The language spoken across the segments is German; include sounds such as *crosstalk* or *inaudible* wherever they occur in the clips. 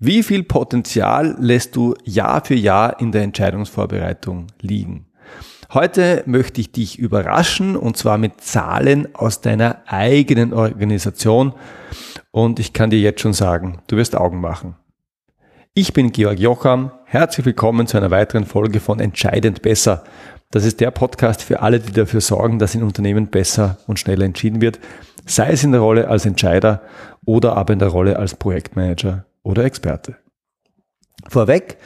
Wie viel Potenzial lässt du Jahr für Jahr in der Entscheidungsvorbereitung liegen? Heute möchte ich dich überraschen und zwar mit Zahlen aus deiner eigenen Organisation und ich kann dir jetzt schon sagen, du wirst Augen machen. Ich bin Georg Jocham, herzlich willkommen zu einer weiteren Folge von Entscheidend besser. Das ist der Podcast für alle, die dafür sorgen, dass in Unternehmen besser und schneller entschieden wird, sei es in der Rolle als Entscheider oder aber in der Rolle als Projektmanager oder Experte. Vorweg,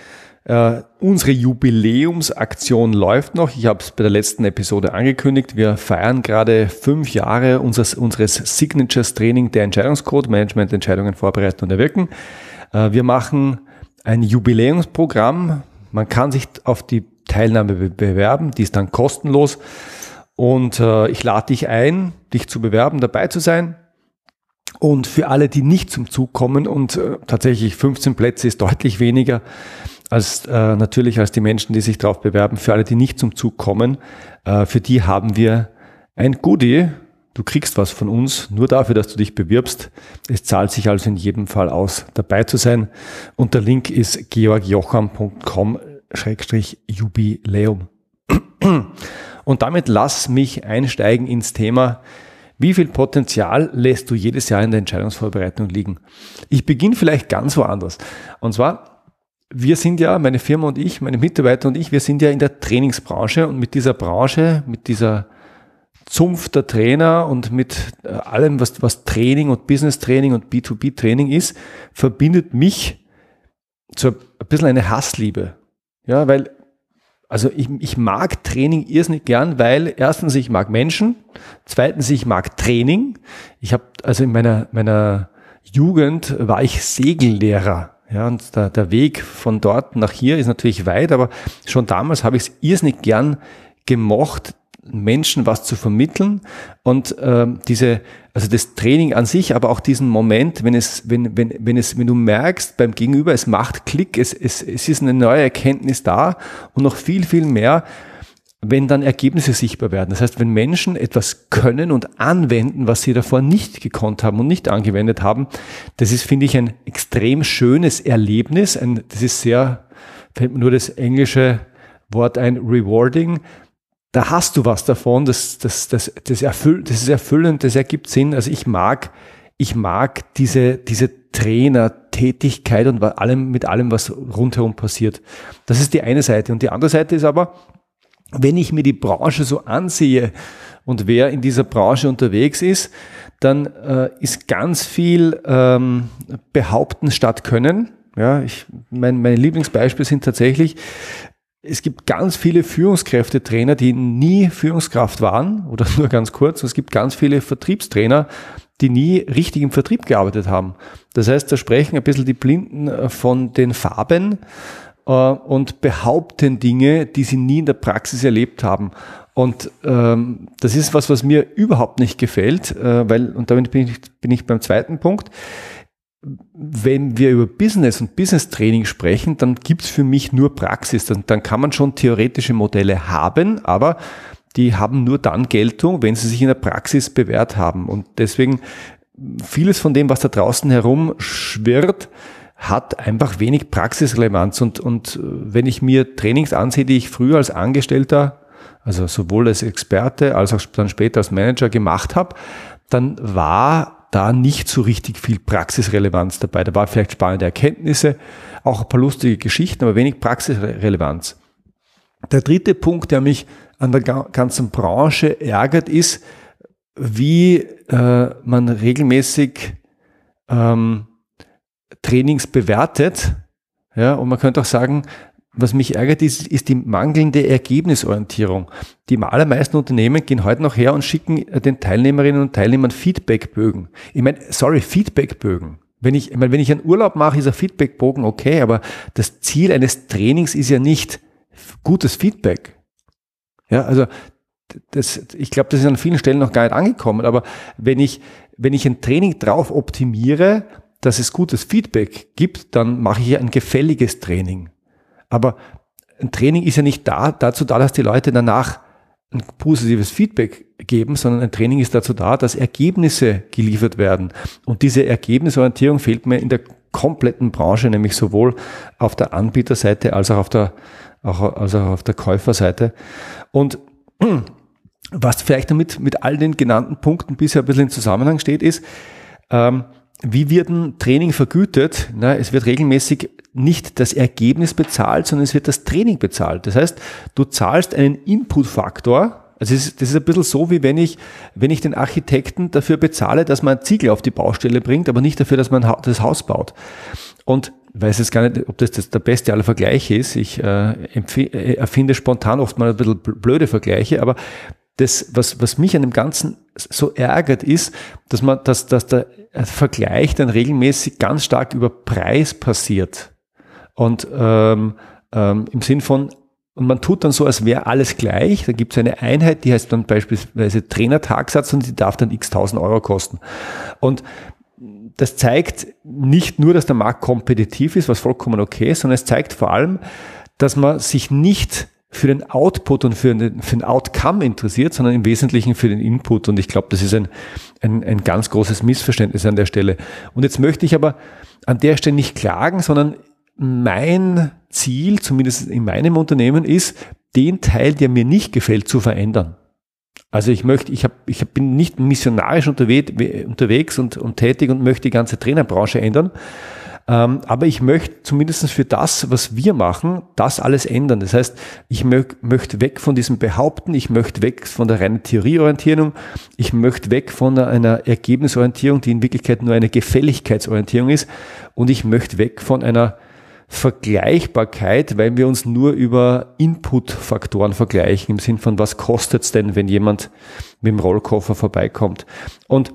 äh, unsere Jubiläumsaktion läuft noch. Ich habe es bei der letzten Episode angekündigt. Wir feiern gerade fünf Jahre unseres, unseres Signatures Training der Entscheidungscode, Management, Entscheidungen vorbereiten und erwirken. Äh, wir machen ein Jubiläumsprogramm. Man kann sich auf die Teilnahme bewerben. Die ist dann kostenlos. Und äh, ich lade dich ein, dich zu bewerben, dabei zu sein. Und für alle, die nicht zum Zug kommen und äh, tatsächlich 15 Plätze ist deutlich weniger als äh, natürlich als die Menschen, die sich darauf bewerben. Für alle, die nicht zum Zug kommen, äh, für die haben wir ein Goodie. Du kriegst was von uns, nur dafür, dass du dich bewirbst. Es zahlt sich also in jedem Fall aus, dabei zu sein. Und der Link ist georgjocham.com-jubiläum. Und damit lass mich einsteigen ins Thema wie viel Potenzial lässt du jedes Jahr in der Entscheidungsvorbereitung liegen? Ich beginne vielleicht ganz woanders. Und zwar, wir sind ja, meine Firma und ich, meine Mitarbeiter und ich, wir sind ja in der Trainingsbranche und mit dieser Branche, mit dieser Zunft der Trainer und mit äh, allem, was, was Training und Business Training und B2B Training ist, verbindet mich so ein bisschen eine Hassliebe. Ja, weil also ich, ich mag Training irrsinnig gern, weil erstens ich mag Menschen, zweitens ich mag Training. Ich habe also in meiner meiner Jugend war ich Segellehrer. Ja, und der, der Weg von dort nach hier ist natürlich weit, aber schon damals habe ich es irrsinnig gern gemocht, Menschen was zu vermitteln und äh, diese, also das Training an sich, aber auch diesen Moment, wenn es, wenn, wenn, wenn es, wenn du merkst beim Gegenüber, es macht Klick, es, es, es ist eine neue Erkenntnis da und noch viel, viel mehr, wenn dann Ergebnisse sichtbar werden. Das heißt, wenn Menschen etwas können und anwenden, was sie davor nicht gekonnt haben und nicht angewendet haben, das ist, finde ich, ein extrem schönes Erlebnis. Ein, das ist sehr, fällt mir nur das englische Wort ein, rewarding da hast du was davon, das, das, das, das, erfüll, das ist erfüllend, das ergibt Sinn. Also ich mag, ich mag diese, diese Trainertätigkeit und allem, mit allem, was rundherum passiert. Das ist die eine Seite. Und die andere Seite ist aber, wenn ich mir die Branche so ansehe und wer in dieser Branche unterwegs ist, dann äh, ist ganz viel ähm, Behaupten statt Können. Ja, ich, mein, meine Lieblingsbeispiele sind tatsächlich es gibt ganz viele Führungskräftetrainer, die nie Führungskraft waren oder nur ganz kurz. Es gibt ganz viele Vertriebstrainer, die nie richtig im Vertrieb gearbeitet haben. Das heißt, da sprechen ein bisschen die Blinden äh, von den Farben äh, und behaupten Dinge, die sie nie in der Praxis erlebt haben. Und ähm, das ist was, was mir überhaupt nicht gefällt, äh, weil, und damit bin ich, bin ich beim zweiten Punkt, wenn wir über Business und Business Training sprechen, dann gibt's für mich nur Praxis. Dann, dann kann man schon theoretische Modelle haben, aber die haben nur dann Geltung, wenn sie sich in der Praxis bewährt haben. Und deswegen vieles von dem, was da draußen herum schwirrt, hat einfach wenig Praxisrelevanz. Und, und wenn ich mir Trainings ansehe, die ich früher als Angestellter, also sowohl als Experte als auch dann später als Manager gemacht habe, dann war da nicht so richtig viel Praxisrelevanz dabei. Da war vielleicht spannende Erkenntnisse, auch ein paar lustige Geschichten, aber wenig Praxisrelevanz. Der dritte Punkt, der mich an der ganzen Branche ärgert, ist, wie äh, man regelmäßig ähm, Trainings bewertet. Ja, und man könnte auch sagen, was mich ärgert, ist, ist die mangelnde Ergebnisorientierung. Die allermeisten Unternehmen gehen heute noch her und schicken äh, den Teilnehmerinnen und Teilnehmern Feedbackbögen. Ich meine, sorry, Feedbackbögen. Wenn ich, ich meine, wenn ich einen Urlaub mache, ist ein Feedbackbogen okay, aber das Ziel eines Trainings ist ja nicht gutes Feedback. Ja, also das, ich glaube, das ist an vielen Stellen noch gar nicht angekommen, aber wenn ich, wenn ich ein Training drauf optimiere, dass es gutes Feedback gibt, dann mache ich ein gefälliges Training. Aber ein Training ist ja nicht da, dazu da, dass die Leute danach ein positives Feedback geben, sondern ein Training ist dazu da, dass Ergebnisse geliefert werden. Und diese Ergebnisorientierung fehlt mir in der kompletten Branche, nämlich sowohl auf der Anbieterseite als auch auf der, auch, als auch auf der Käuferseite. Und was vielleicht damit mit all den genannten Punkten bisher ein bisschen in Zusammenhang steht, ist, ähm, wie wird ein Training vergütet? Na, es wird regelmäßig nicht das Ergebnis bezahlt, sondern es wird das Training bezahlt. Das heißt, du zahlst einen Inputfaktor, also das ist, ein bisschen so, wie wenn ich, wenn ich den Architekten dafür bezahle, dass man Ziegel auf die Baustelle bringt, aber nicht dafür, dass man das Haus baut. Und weiß jetzt gar nicht, ob das, das der beste aller Vergleiche ist. Ich äh, äh, erfinde spontan oft mal ein bisschen blöde Vergleiche, aber das, was, was mich an dem Ganzen so ärgert, ist, dass man, dass, dass der Vergleich dann regelmäßig ganz stark über Preis passiert. Und ähm, ähm, im Sinn von, und man tut dann so, als wäre alles gleich. Da gibt es eine Einheit, die heißt dann beispielsweise Trainertagsatz und die darf dann x tausend Euro kosten. Und das zeigt nicht nur, dass der Markt kompetitiv ist, was vollkommen okay ist, sondern es zeigt vor allem, dass man sich nicht für den Output und für den, für den Outcome interessiert, sondern im Wesentlichen für den Input. Und ich glaube, das ist ein, ein, ein ganz großes Missverständnis an der Stelle. Und jetzt möchte ich aber an der Stelle nicht klagen, sondern mein Ziel, zumindest in meinem Unternehmen, ist, den Teil, der mir nicht gefällt, zu verändern. Also ich möchte, ich, hab, ich bin nicht missionarisch unterwegs und, und tätig und möchte die ganze Trainerbranche ändern. Ähm, aber ich möchte zumindest für das, was wir machen, das alles ändern. Das heißt, ich mö möchte weg von diesem Behaupten, ich möchte weg von der reinen Theorieorientierung, ich möchte weg von einer Ergebnisorientierung, die in Wirklichkeit nur eine Gefälligkeitsorientierung ist und ich möchte weg von einer Vergleichbarkeit, weil wir uns nur über Input-Faktoren vergleichen, im Sinn von, was kostet es denn, wenn jemand mit dem Rollkoffer vorbeikommt. Und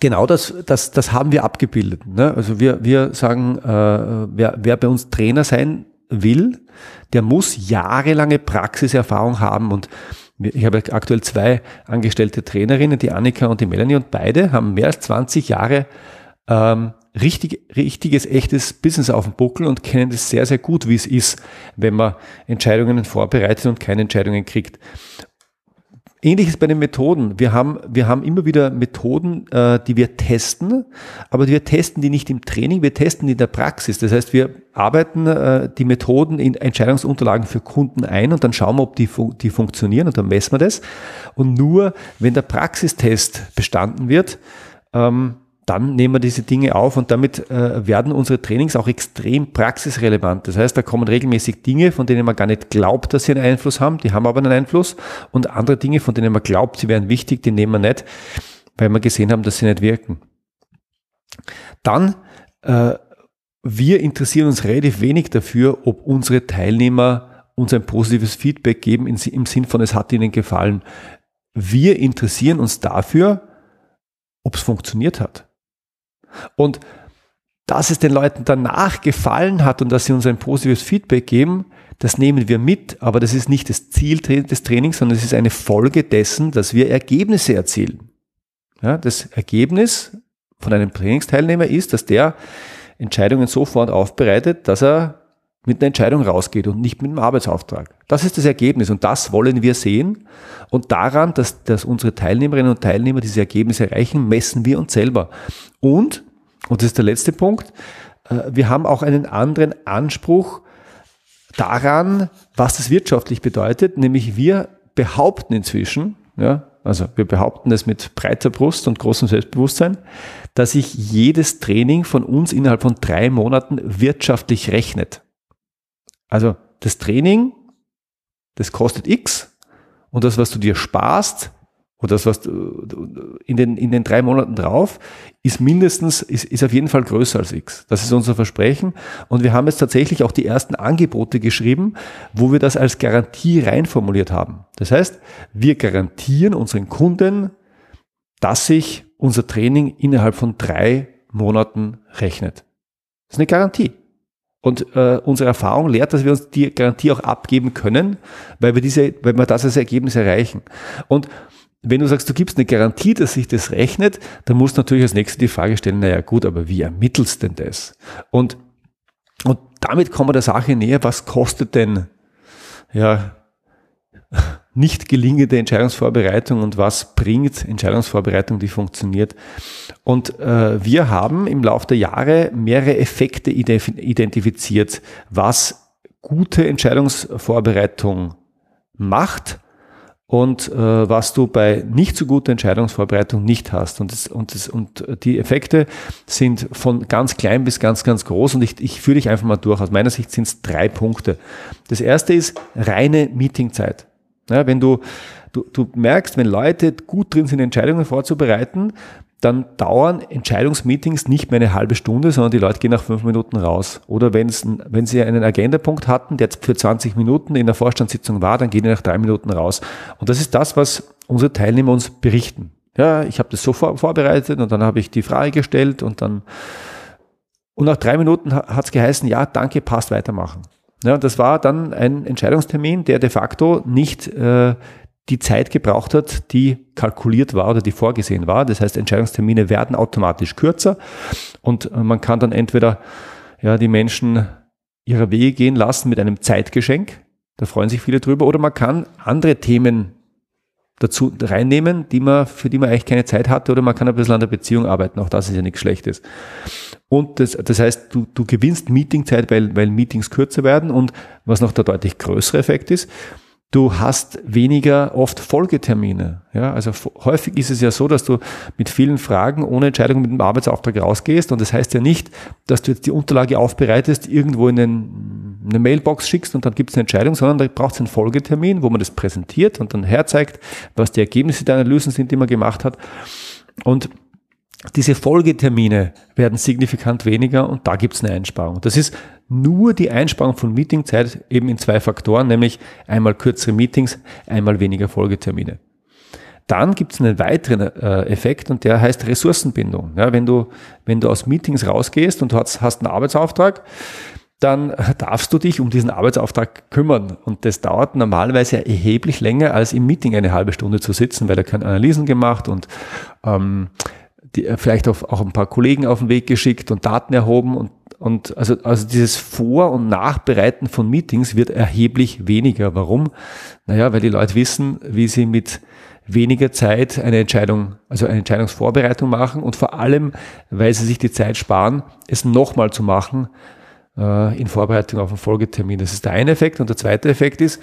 genau das, das, das haben wir abgebildet. Ne? Also wir, wir sagen, äh, wer, wer bei uns Trainer sein will, der muss jahrelange Praxiserfahrung haben und ich habe aktuell zwei angestellte Trainerinnen, die Annika und die Melanie, und beide haben mehr als 20 Jahre ähm, richtig, richtiges, echtes Business auf dem Buckel und kennen das sehr, sehr gut, wie es ist, wenn man Entscheidungen vorbereitet und keine Entscheidungen kriegt. Ähnliches bei den Methoden. Wir haben, wir haben immer wieder Methoden, äh, die wir testen, aber wir testen die nicht im Training, wir testen die in der Praxis. Das heißt, wir arbeiten äh, die Methoden in Entscheidungsunterlagen für Kunden ein und dann schauen wir, ob die, die funktionieren und dann messen wir das. Und nur wenn der Praxistest bestanden wird, ähm, dann nehmen wir diese Dinge auf und damit äh, werden unsere Trainings auch extrem praxisrelevant. Das heißt, da kommen regelmäßig Dinge, von denen man gar nicht glaubt, dass sie einen Einfluss haben, die haben aber einen Einfluss und andere Dinge, von denen man glaubt, sie wären wichtig, die nehmen wir nicht, weil wir gesehen haben, dass sie nicht wirken. Dann, äh, wir interessieren uns relativ wenig dafür, ob unsere Teilnehmer uns ein positives Feedback geben im Sinn von, es hat ihnen gefallen. Wir interessieren uns dafür, ob es funktioniert hat. Und dass es den Leuten danach gefallen hat und dass sie uns ein positives Feedback geben, das nehmen wir mit, aber das ist nicht das Ziel des Trainings, sondern es ist eine Folge dessen, dass wir Ergebnisse erzielen. Ja, das Ergebnis von einem Trainingsteilnehmer ist, dass der Entscheidungen sofort aufbereitet, dass er mit einer Entscheidung rausgeht und nicht mit einem Arbeitsauftrag. Das ist das Ergebnis und das wollen wir sehen. Und daran, dass, dass unsere Teilnehmerinnen und Teilnehmer diese Ergebnisse erreichen, messen wir uns selber. Und, und das ist der letzte Punkt, äh, wir haben auch einen anderen Anspruch daran, was das wirtschaftlich bedeutet, nämlich wir behaupten inzwischen, ja, also wir behaupten es mit breiter Brust und großem Selbstbewusstsein, dass sich jedes Training von uns innerhalb von drei Monaten wirtschaftlich rechnet. Also das Training, das kostet X und das, was du dir sparst, oder das, was du in den, in den drei Monaten drauf, ist mindestens, ist, ist auf jeden Fall größer als X. Das ist unser Versprechen. Und wir haben jetzt tatsächlich auch die ersten Angebote geschrieben, wo wir das als Garantie reinformuliert haben. Das heißt, wir garantieren unseren Kunden, dass sich unser Training innerhalb von drei Monaten rechnet. Das ist eine Garantie. Und äh, unsere Erfahrung lehrt, dass wir uns die Garantie auch abgeben können, weil wir diese, weil wir das als Ergebnis erreichen. Und wenn du sagst, du gibst eine Garantie, dass sich das rechnet, dann musst du natürlich als nächstes die Frage stellen, naja gut, aber wie ermittelst denn das? Und, und damit kommen wir der Sache näher, was kostet denn, ja, *laughs* nicht gelingende Entscheidungsvorbereitung und was bringt Entscheidungsvorbereitung, die funktioniert. Und äh, wir haben im Laufe der Jahre mehrere Effekte identifiziert, was gute Entscheidungsvorbereitung macht und äh, was du bei nicht so guter Entscheidungsvorbereitung nicht hast. Und, das, und, das, und die Effekte sind von ganz klein bis ganz, ganz groß und ich, ich führe dich einfach mal durch. Aus meiner Sicht sind es drei Punkte. Das erste ist reine Meetingzeit. Ja, wenn du, du, du merkst, wenn Leute gut drin sind, Entscheidungen vorzubereiten, dann dauern Entscheidungsmeetings nicht mehr eine halbe Stunde, sondern die Leute gehen nach fünf Minuten raus. Oder wenn, sie einen Agendapunkt hatten, der für 20 Minuten in der Vorstandssitzung war, dann gehen die nach drei Minuten raus. Und das ist das, was unsere Teilnehmer uns berichten. Ja, ich habe das so vor, vorbereitet und dann habe ich die Frage gestellt und dann und nach drei Minuten hat es geheißen, ja, danke, passt, weitermachen. Ja, das war dann ein Entscheidungstermin, der de facto nicht äh, die Zeit gebraucht hat, die kalkuliert war oder die vorgesehen war. Das heißt, Entscheidungstermine werden automatisch kürzer und äh, man kann dann entweder ja, die Menschen ihrer Wege gehen lassen mit einem Zeitgeschenk. Da freuen sich viele drüber. Oder man kann andere Themen dazu reinnehmen, die man, für die man eigentlich keine Zeit hatte, oder man kann ein bisschen an der Beziehung arbeiten. Auch das ist ja nichts Schlechtes. Und das, das heißt, du, du gewinnst Meetingzeit, weil, weil Meetings kürzer werden. Und was noch der deutlich größere Effekt ist, du hast weniger oft Folgetermine. Ja, also häufig ist es ja so, dass du mit vielen Fragen ohne Entscheidung mit dem Arbeitsauftrag rausgehst. Und das heißt ja nicht, dass du jetzt die Unterlage aufbereitest, irgendwo in den, eine Mailbox schickst und dann gibt es eine Entscheidung, sondern da braucht es einen Folgetermin, wo man das präsentiert und dann herzeigt, was die Ergebnisse der Analysen sind, die man gemacht hat. Und diese Folgetermine werden signifikant weniger und da gibt es eine Einsparung. Das ist nur die Einsparung von Meetingzeit eben in zwei Faktoren, nämlich einmal kürzere Meetings, einmal weniger Folgetermine. Dann gibt es einen weiteren äh, Effekt und der heißt Ressourcenbindung. Ja, wenn, du, wenn du aus Meetings rausgehst und du hast, hast einen Arbeitsauftrag, dann darfst du dich um diesen Arbeitsauftrag kümmern. Und das dauert normalerweise erheblich länger, als im Meeting eine halbe Stunde zu sitzen, weil da können Analysen gemacht und ähm, die, äh, vielleicht auch, auch ein paar Kollegen auf den Weg geschickt und Daten erhoben und, und also, also dieses Vor- und Nachbereiten von Meetings wird erheblich weniger. Warum? Naja, weil die Leute wissen, wie sie mit weniger Zeit eine Entscheidung, also eine Entscheidungsvorbereitung machen und vor allem, weil sie sich die Zeit sparen, es nochmal zu machen äh, in Vorbereitung auf einen Folgetermin. Das ist der eine Effekt. Und der zweite Effekt ist,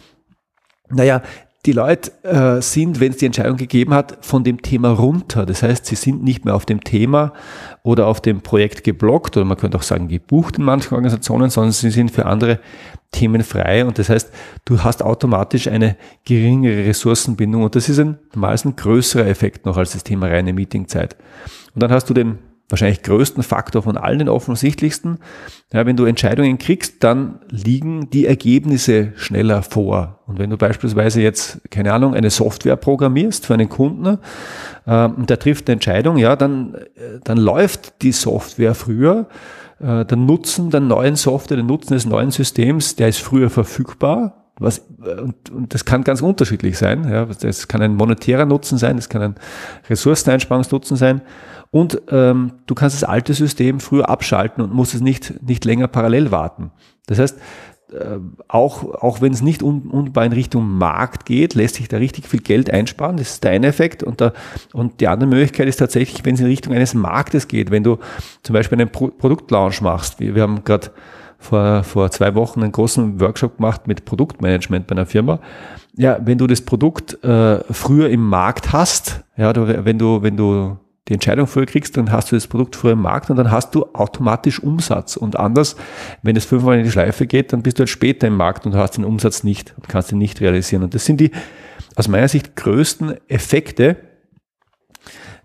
naja, die Leute äh, sind, wenn es die Entscheidung gegeben hat, von dem Thema runter. Das heißt, sie sind nicht mehr auf dem Thema oder auf dem Projekt geblockt oder man könnte auch sagen gebucht in manchen Organisationen, sondern sie sind für andere Themen frei. Und das heißt, du hast automatisch eine geringere Ressourcenbindung und das ist ein meistens größerer Effekt noch als das Thema reine Meetingzeit. Und dann hast du den wahrscheinlich größten Faktor von allen, den offensichtlichsten. Ja, wenn du Entscheidungen kriegst, dann liegen die Ergebnisse schneller vor. Und wenn du beispielsweise jetzt, keine Ahnung, eine Software programmierst für einen Kunden, äh, und der trifft eine Entscheidung, ja, dann, äh, dann läuft die Software früher. Äh, der Nutzen der neuen Software, der Nutzen des neuen Systems, der ist früher verfügbar. Was, und, und das kann ganz unterschiedlich sein. Ja. Das kann ein monetärer Nutzen sein, das kann ein Ressourceneinsparungsnutzen sein. Und ähm, du kannst das alte System früher abschalten und musst es nicht, nicht länger parallel warten. Das heißt, äh, auch, auch wenn es nicht unmittelbar in Richtung Markt geht, lässt sich da richtig viel Geld einsparen. Das ist der eine Effekt. Und, der, und die andere Möglichkeit ist tatsächlich, wenn es in Richtung eines Marktes geht, wenn du zum Beispiel einen Pro Produktlaunch machst. Wir, wir haben gerade vor, vor zwei Wochen einen großen Workshop gemacht mit Produktmanagement bei einer Firma. Ja, wenn du das Produkt äh, früher im Markt hast, ja, du, wenn du, wenn du die Entscheidung früher kriegst, dann hast du das Produkt früher im Markt und dann hast du automatisch Umsatz. Und anders, wenn es fünfmal in die Schleife geht, dann bist du halt später im Markt und hast den Umsatz nicht und kannst ihn nicht realisieren. Und das sind die aus meiner Sicht größten Effekte,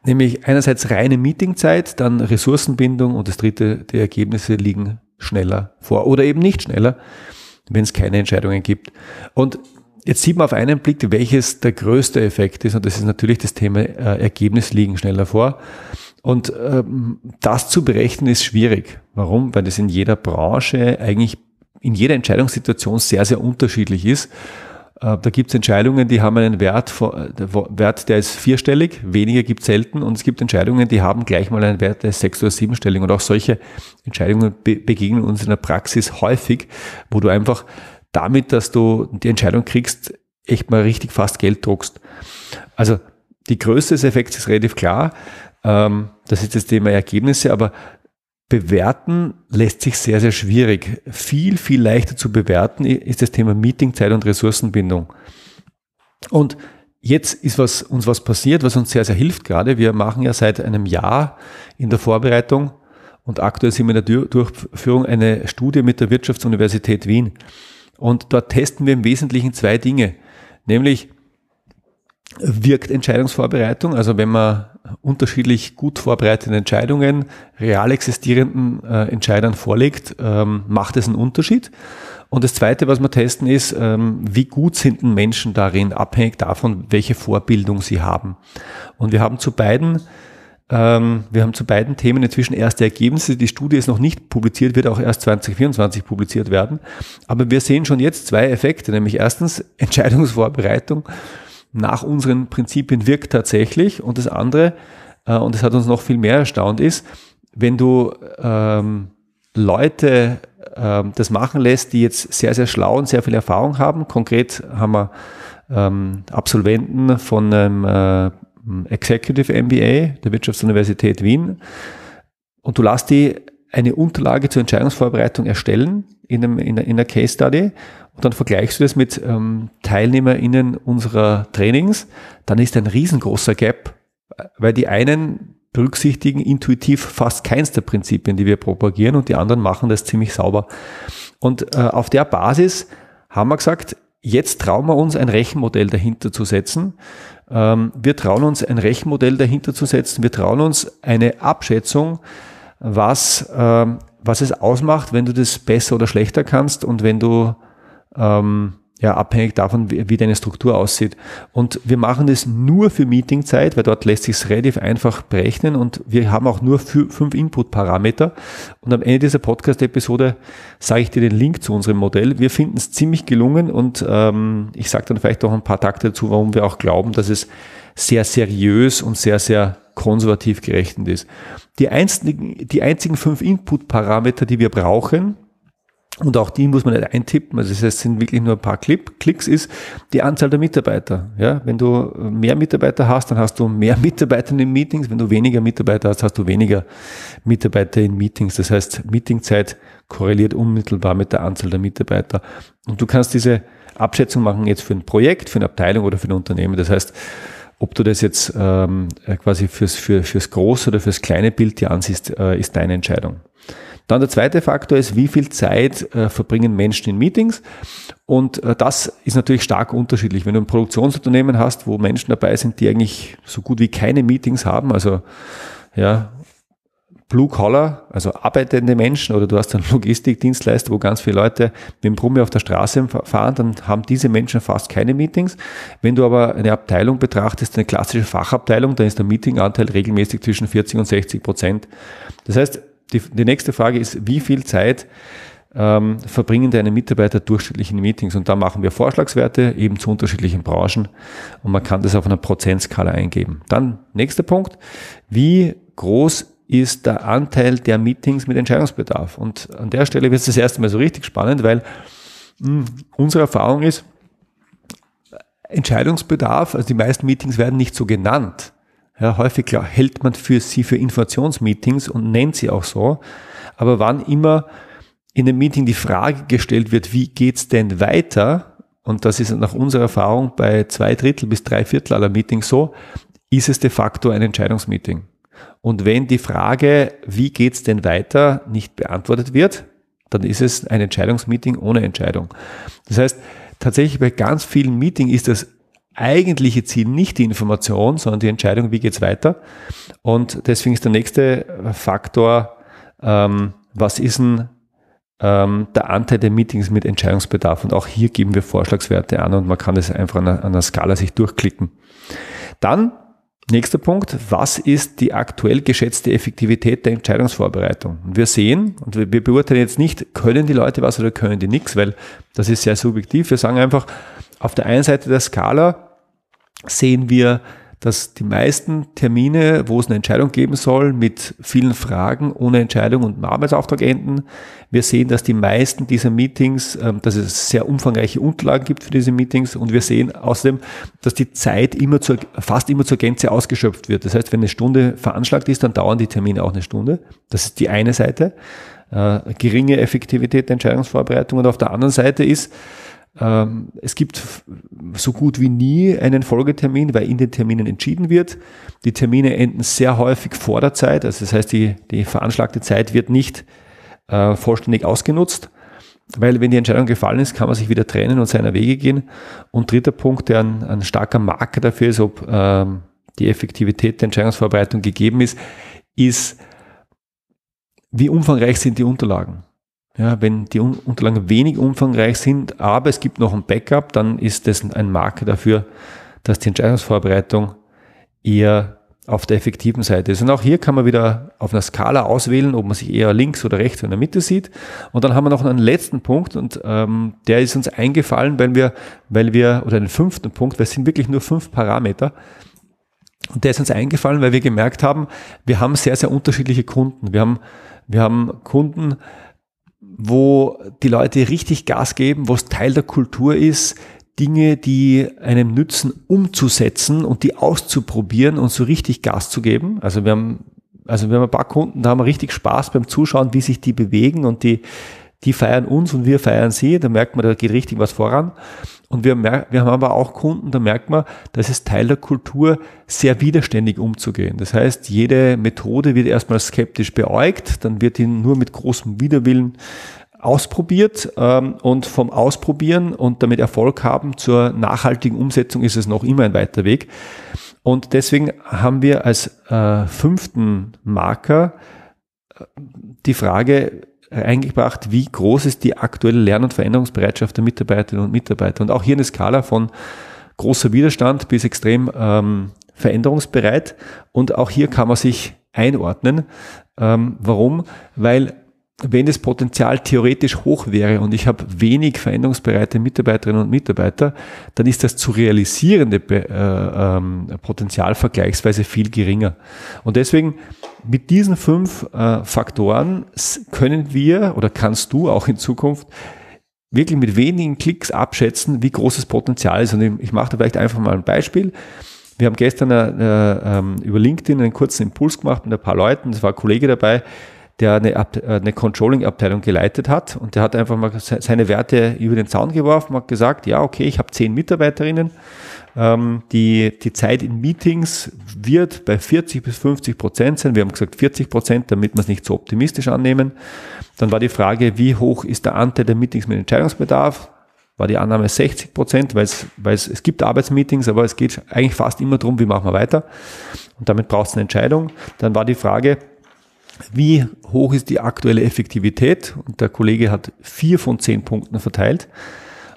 nämlich einerseits reine Meetingzeit, dann Ressourcenbindung und das dritte, die Ergebnisse liegen schneller vor oder eben nicht schneller, wenn es keine Entscheidungen gibt. Und Jetzt sieht man auf einen Blick, welches der größte Effekt ist. Und das ist natürlich das Thema äh, Ergebnis liegen schneller vor. Und ähm, das zu berechnen ist schwierig. Warum? Weil das in jeder Branche eigentlich in jeder Entscheidungssituation sehr, sehr unterschiedlich ist. Äh, da gibt es Entscheidungen, die haben einen Wert, der Wert, der ist vierstellig, weniger gibt es selten. Und es gibt Entscheidungen, die haben gleich mal einen Wert, der ist sechs- oder siebenstellig. Und auch solche Entscheidungen be begegnen uns in der Praxis häufig, wo du einfach damit, dass du die Entscheidung kriegst, echt mal richtig fast Geld druckst. Also die Größe des Effekts ist relativ klar. Ähm, das ist das Thema Ergebnisse, aber bewerten lässt sich sehr, sehr schwierig. Viel, viel leichter zu bewerten ist das Thema Meetingzeit und Ressourcenbindung. Und jetzt ist was, uns was passiert, was uns sehr, sehr hilft gerade. Wir machen ja seit einem Jahr in der Vorbereitung und aktuell sind wir in der Durchführung eine Studie mit der Wirtschaftsuniversität Wien. Und dort testen wir im Wesentlichen zwei Dinge. Nämlich, wirkt Entscheidungsvorbereitung, also wenn man unterschiedlich gut vorbereitete Entscheidungen real existierenden äh, Entscheidern vorlegt, ähm, macht es einen Unterschied. Und das Zweite, was wir testen, ist, ähm, wie gut sind denn Menschen darin, abhängig davon, welche Vorbildung sie haben. Und wir haben zu beiden ähm, wir haben zu beiden Themen inzwischen erste Ergebnisse. Die Studie ist noch nicht publiziert, wird auch erst 2024 publiziert werden. Aber wir sehen schon jetzt zwei Effekte, nämlich erstens *laughs* Entscheidungsvorbereitung nach unseren Prinzipien wirkt tatsächlich. Und das andere, äh, und das hat uns noch viel mehr erstaunt, ist, wenn du ähm, Leute ähm, das machen lässt, die jetzt sehr, sehr schlau und sehr viel Erfahrung haben. Konkret haben wir ähm, Absolventen von einem äh, Executive MBA der Wirtschaftsuniversität Wien. Und du lässt die eine Unterlage zur Entscheidungsvorbereitung erstellen in, einem, in, einer, Case Study. Und dann vergleichst du das mit ähm, TeilnehmerInnen unserer Trainings, dann ist ein riesengroßer Gap, weil die einen berücksichtigen intuitiv fast keins der Prinzipien, die wir propagieren und die anderen machen das ziemlich sauber. Und äh, auf der Basis haben wir gesagt, jetzt trauen wir uns ein Rechenmodell dahinter zu setzen, ähm, wir trauen uns ein Rechenmodell dahinter zu setzen. Wir trauen uns eine Abschätzung, was, ähm, was es ausmacht, wenn du das besser oder schlechter kannst und wenn du ähm, ja, abhängig davon, wie, deine Struktur aussieht. Und wir machen das nur für Meetingzeit, weil dort lässt sich es relativ einfach berechnen und wir haben auch nur fünf Input-Parameter. Und am Ende dieser Podcast-Episode sage ich dir den Link zu unserem Modell. Wir finden es ziemlich gelungen und ähm, ich sage dann vielleicht auch ein paar Takte dazu, warum wir auch glauben, dass es sehr seriös und sehr, sehr konservativ gerechnet ist. Die einzigen, die einzigen fünf Input-Parameter, die wir brauchen, und auch die muss man nicht eintippen, also das heißt, es sind wirklich nur ein paar Clip, Klicks, ist die Anzahl der Mitarbeiter. Ja, wenn du mehr Mitarbeiter hast, dann hast du mehr *laughs* Mitarbeiter in den Meetings. Wenn du weniger Mitarbeiter hast, hast du weniger Mitarbeiter in Meetings. Das heißt, Meetingzeit korreliert unmittelbar mit der Anzahl der Mitarbeiter. Und du kannst diese Abschätzung machen jetzt für ein Projekt, für eine Abteilung oder für ein Unternehmen. Das heißt, ob du das jetzt ähm, quasi fürs, für, fürs große oder fürs kleine Bild dir ansiehst, äh, ist deine Entscheidung. Dann der zweite Faktor ist, wie viel Zeit äh, verbringen Menschen in Meetings. Und äh, das ist natürlich stark unterschiedlich. Wenn du ein Produktionsunternehmen hast, wo Menschen dabei sind, die eigentlich so gut wie keine Meetings haben, also ja, Blue Collar, also arbeitende Menschen, oder du hast einen *laughs* Logistikdienstleister, wo ganz viele Leute mit dem Brummi auf der Straße fahren, dann haben diese Menschen fast keine Meetings. Wenn du aber eine Abteilung betrachtest, eine klassische Fachabteilung, dann ist der Meetinganteil regelmäßig zwischen 40 und 60 Prozent. Das heißt, die, die nächste Frage ist, wie viel Zeit ähm, verbringen deine Mitarbeiter durchschnittlich in Meetings? Und da machen wir Vorschlagswerte eben zu unterschiedlichen Branchen und man kann das auf einer Prozentskala eingeben. Dann nächster Punkt, wie groß ist der Anteil der Meetings mit Entscheidungsbedarf? Und an der Stelle wird es das erste Mal so richtig spannend, weil mh, hm, unsere Erfahrung ist, Entscheidungsbedarf, also die meisten Meetings werden nicht so genannt. Ja, häufig hält man für sie für Informationsmeetings und nennt sie auch so. Aber wann immer in einem Meeting die Frage gestellt wird, wie geht's denn weiter? Und das ist nach unserer Erfahrung bei zwei Drittel bis drei Viertel aller Meetings so, ist es de facto ein Entscheidungsmeeting. Und wenn die Frage, wie geht's denn weiter, nicht beantwortet wird, dann ist es ein Entscheidungsmeeting ohne Entscheidung. Das heißt, tatsächlich bei ganz vielen Meetings ist das eigentliche Ziel nicht die Information, sondern die Entscheidung, wie geht's weiter. Und deswegen ist der nächste Faktor, ähm, was ist denn ähm, der Anteil der Meetings mit Entscheidungsbedarf? Und auch hier geben wir Vorschlagswerte an und man kann das einfach an einer, Skala sich durchklicken. Dann Nächster Punkt, was ist die aktuell geschätzte Effektivität der Entscheidungsvorbereitung? Und wir sehen, und wir beurteilen jetzt nicht, können die Leute was oder können die nichts, weil das ist sehr subjektiv. Wir sagen einfach, auf der einen Seite der Skala sehen wir, dass die meisten Termine, wo es eine Entscheidung geben soll, mit vielen Fragen ohne Entscheidung und Arbeitsauftrag enden. Wir sehen, dass die meisten dieser Meetings, ähm, dass es sehr umfangreiche Unterlagen gibt für diese Meetings und wir sehen außerdem, dass die Zeit immer zur, fast immer zur Gänze ausgeschöpft wird. Das heißt, wenn eine Stunde veranschlagt ist, dann dauern die Termine auch eine Stunde. Das ist die eine Seite. Äh, geringe Effektivität der Entscheidungsvorbereitung und auf der anderen Seite ist, ähm, es gibt so gut wie nie einen Folgetermin, weil in den Terminen entschieden wird. Die Termine enden sehr häufig vor der Zeit, also das heißt, die, die veranschlagte Zeit wird nicht äh, vollständig ausgenutzt, weil wenn die Entscheidung gefallen ist, kann man sich wieder trennen und seiner Wege gehen. Und dritter Punkt, der ein, ein starker Marker dafür ist, ob ähm, die Effektivität der Entscheidungsvorbereitung gegeben ist, ist, wie umfangreich sind die Unterlagen. Ja, wenn die Unterlagen wenig umfangreich sind, aber es gibt noch ein Backup, dann ist das ein Marker dafür, dass die Entscheidungsvorbereitung eher auf der effektiven Seite ist. Und auch hier kann man wieder auf einer Skala auswählen, ob man sich eher links oder rechts in der Mitte sieht. Und dann haben wir noch einen letzten Punkt und ähm, der ist uns eingefallen, weil wir, weil wir, oder einen fünften Punkt, weil es sind wirklich nur fünf Parameter. Und der ist uns eingefallen, weil wir gemerkt haben, wir haben sehr, sehr unterschiedliche Kunden. Wir haben, wir haben Kunden, wo die Leute richtig Gas geben, wo es Teil der Kultur ist, Dinge, die einem nützen, umzusetzen und die auszuprobieren und so richtig Gas zu geben. Also wir haben, also wir haben ein paar Kunden, da haben wir richtig Spaß beim Zuschauen, wie sich die bewegen und die, die feiern uns und wir feiern sie. Da merkt man, da geht richtig was voran. Und wir, wir haben aber auch Kunden, da merkt man, das ist Teil der Kultur, sehr widerständig umzugehen. Das heißt, jede Methode wird erstmal skeptisch beäugt, dann wird die nur mit großem Widerwillen ausprobiert ähm, und vom Ausprobieren und damit Erfolg haben zur nachhaltigen Umsetzung ist es noch immer ein weiter Weg. Und deswegen haben wir als äh, fünften Marker äh, die Frage, eingebracht, wie groß ist die aktuelle Lern- und Veränderungsbereitschaft der Mitarbeiterinnen und Mitarbeiter. Und auch hier eine Skala von großer Widerstand bis extrem ähm, veränderungsbereit. Und auch hier kann man sich einordnen. Ähm, warum? Weil wenn das Potenzial theoretisch hoch wäre und ich habe wenig veränderungsbereite Mitarbeiterinnen und Mitarbeiter, dann ist das zu realisierende äh, ähm, Potenzial vergleichsweise viel geringer. Und deswegen mit diesen fünf äh, Faktoren können wir oder kannst du auch in Zukunft wirklich mit wenigen Klicks abschätzen, wie groß das Potenzial ist. Und ich, mache da vielleicht einfach mal ein Beispiel. Wir haben gestern äh, ähm, über LinkedIn einen kurzen Impuls gemacht mit ein paar Leuten. Es war ein Kollege dabei, der eine, äh, eine Controlling-Abteilung geleitet hat und der hat einfach mal seine Werte über den Zaun geworfen, hat gesagt, ja, okay, ich habe zehn Mitarbeiterinnen, ähm, die, die Zeit in Meetings wird bei 40 bis 50 Prozent sein. Wir haben gesagt 40 Prozent, damit wir es nicht so optimistisch annehmen. Dann war die Frage, wie hoch ist der Anteil der Meetings mit Entscheidungsbedarf? War die Annahme 60 Prozent, weil es, weil es, es gibt Arbeitsmeetings, aber es geht eigentlich fast immer darum, wie machen wir weiter. Und damit braucht es eine Entscheidung. Dann war die Frage, wie hoch ist die aktuelle Effektivität? Und der Kollege hat vier von zehn Punkten verteilt.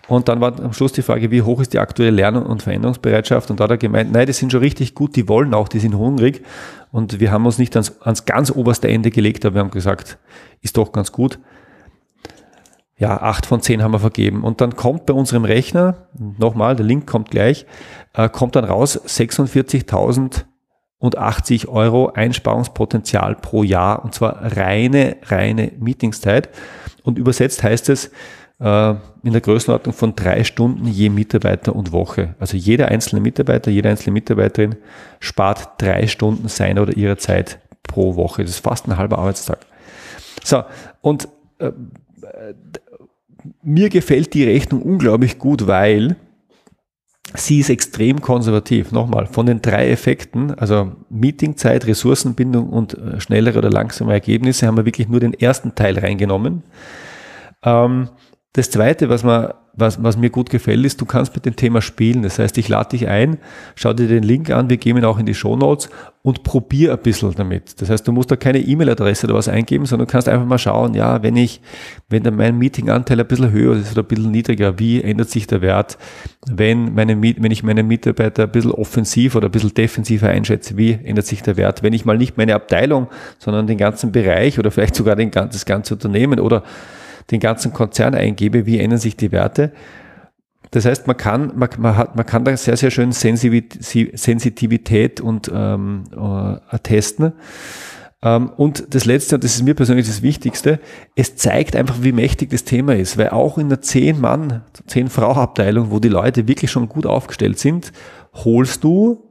Und dann war am Schluss die Frage, wie hoch ist die aktuelle Lern- und Veränderungsbereitschaft? Und da hat er gemeint, nein, die sind schon richtig gut, die wollen auch, die sind hungrig. Und wir haben uns nicht ans, ans ganz oberste Ende gelegt, aber wir haben gesagt, ist doch ganz gut. Ja, acht von zehn haben wir vergeben. Und dann kommt bei unserem Rechner, nochmal, der Link kommt gleich, äh, kommt dann raus 46.000 und 80 Euro Einsparungspotenzial pro Jahr und zwar reine, reine Meetingszeit. Und übersetzt heißt es äh, in der Größenordnung von drei Stunden je Mitarbeiter und Woche. Also jeder einzelne Mitarbeiter, jede einzelne Mitarbeiterin spart drei Stunden seiner oder ihrer Zeit pro Woche. Das ist fast ein halber Arbeitstag. So, und äh, mir gefällt die Rechnung unglaublich gut, weil Sie ist extrem konservativ. Nochmal, von den drei Effekten, also Meetingzeit, Ressourcenbindung und äh, schnellere oder langsame Ergebnisse, haben wir wirklich nur den ersten Teil reingenommen. Ähm, das zweite, was man was, was mir gut gefällt, ist, du kannst mit dem Thema spielen. Das heißt, ich lade dich ein, schau dir den Link an, wir geben ihn auch in die Show Notes und probier ein bisschen damit. Das heißt, du musst da keine E-Mail-Adresse oder was eingeben, sondern du kannst einfach mal schauen, ja, wenn ich, wenn dann mein Meeting-Anteil ein bisschen höher ist oder ein bisschen niedriger, wie ändert sich der Wert? Wenn meine, wenn ich meine Mitarbeiter ein bisschen offensiv oder ein bisschen defensiver einschätze, wie ändert sich der Wert? Wenn ich mal nicht meine Abteilung, sondern den ganzen Bereich oder vielleicht sogar den, das ganze Unternehmen oder den ganzen Konzern eingebe, wie ändern sich die Werte. Das heißt, man kann, man, man, hat, man kann da sehr, sehr schön Sensitivität und ähm, äh, testen. Ähm, und das Letzte, und das ist mir persönlich das Wichtigste, es zeigt einfach, wie mächtig das Thema ist, weil auch in einer 10-Mann, 10-Frau-Abteilung, wo die Leute wirklich schon gut aufgestellt sind, holst du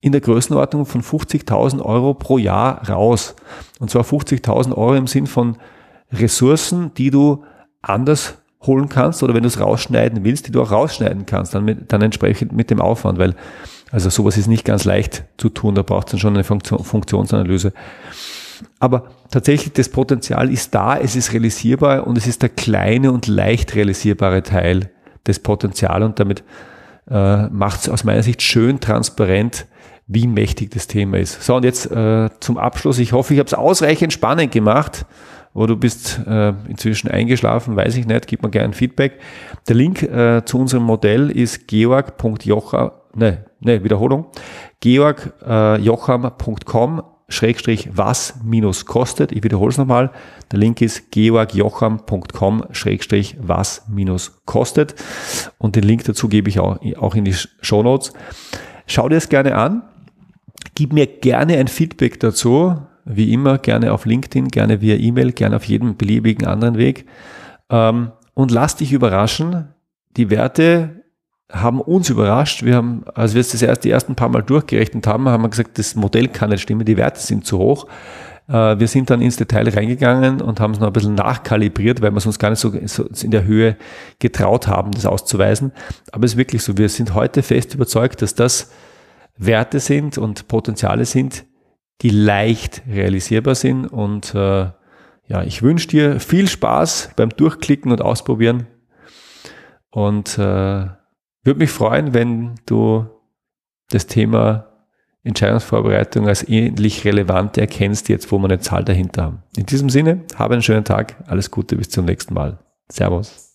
in der Größenordnung von 50.000 Euro pro Jahr raus. Und zwar 50.000 Euro im Sinn von Ressourcen, die du anders holen kannst oder wenn du es rausschneiden willst, die du auch rausschneiden kannst, dann, mit, dann entsprechend mit dem Aufwand, weil also sowas ist nicht ganz leicht zu tun, da braucht es dann schon eine Funktion, Funktionsanalyse. Aber tatsächlich das Potenzial ist da, es ist realisierbar und es ist der kleine und leicht realisierbare Teil des Potenzials und damit äh, macht es aus meiner Sicht schön transparent, wie mächtig das Thema ist. So, und jetzt äh, zum Abschluss. Ich hoffe, ich habe es ausreichend spannend gemacht. Wo du bist äh, inzwischen eingeschlafen, weiß ich nicht, gib mir gerne Feedback. Der Link äh, zu unserem Modell ist georg.jocha, ne, ne, Wiederholung, georgjocham.com Schrägstrich was minus kostet. Ich wiederhole es nochmal. Der Link ist georgjocham.com Schrägstrich was minus kostet. Und den Link dazu gebe ich auch, auch in die Show Notes. Schau dir es gerne an. Gib mir gerne ein Feedback dazu. Wie immer, gerne auf LinkedIn, gerne via E-Mail, gerne auf jedem beliebigen anderen Weg. Ähm, und lass dich überraschen. Die Werte haben uns überrascht. Wir haben, als wir es das erst die ersten paar Mal durchgerechnet haben, haben wir gesagt, das Modell kann nicht stimmen, die Werte sind zu hoch. Äh, wir sind dann ins Detail reingegangen und haben es noch ein bisschen nachkalibriert, weil wir es uns gar nicht so, so in der Höhe getraut haben, das auszuweisen. Aber es ist wirklich so, wir sind heute fest überzeugt, dass das Werte sind und Potenziale sind, die leicht realisierbar sind. Und äh, ja, ich wünsche dir viel Spaß beim Durchklicken und Ausprobieren. Und äh, würde mich freuen, wenn du das Thema Entscheidungsvorbereitung als ähnlich relevant erkennst, jetzt wo wir eine Zahl dahinter haben. In diesem Sinne, habe einen schönen Tag, alles Gute, bis zum nächsten Mal. Servus.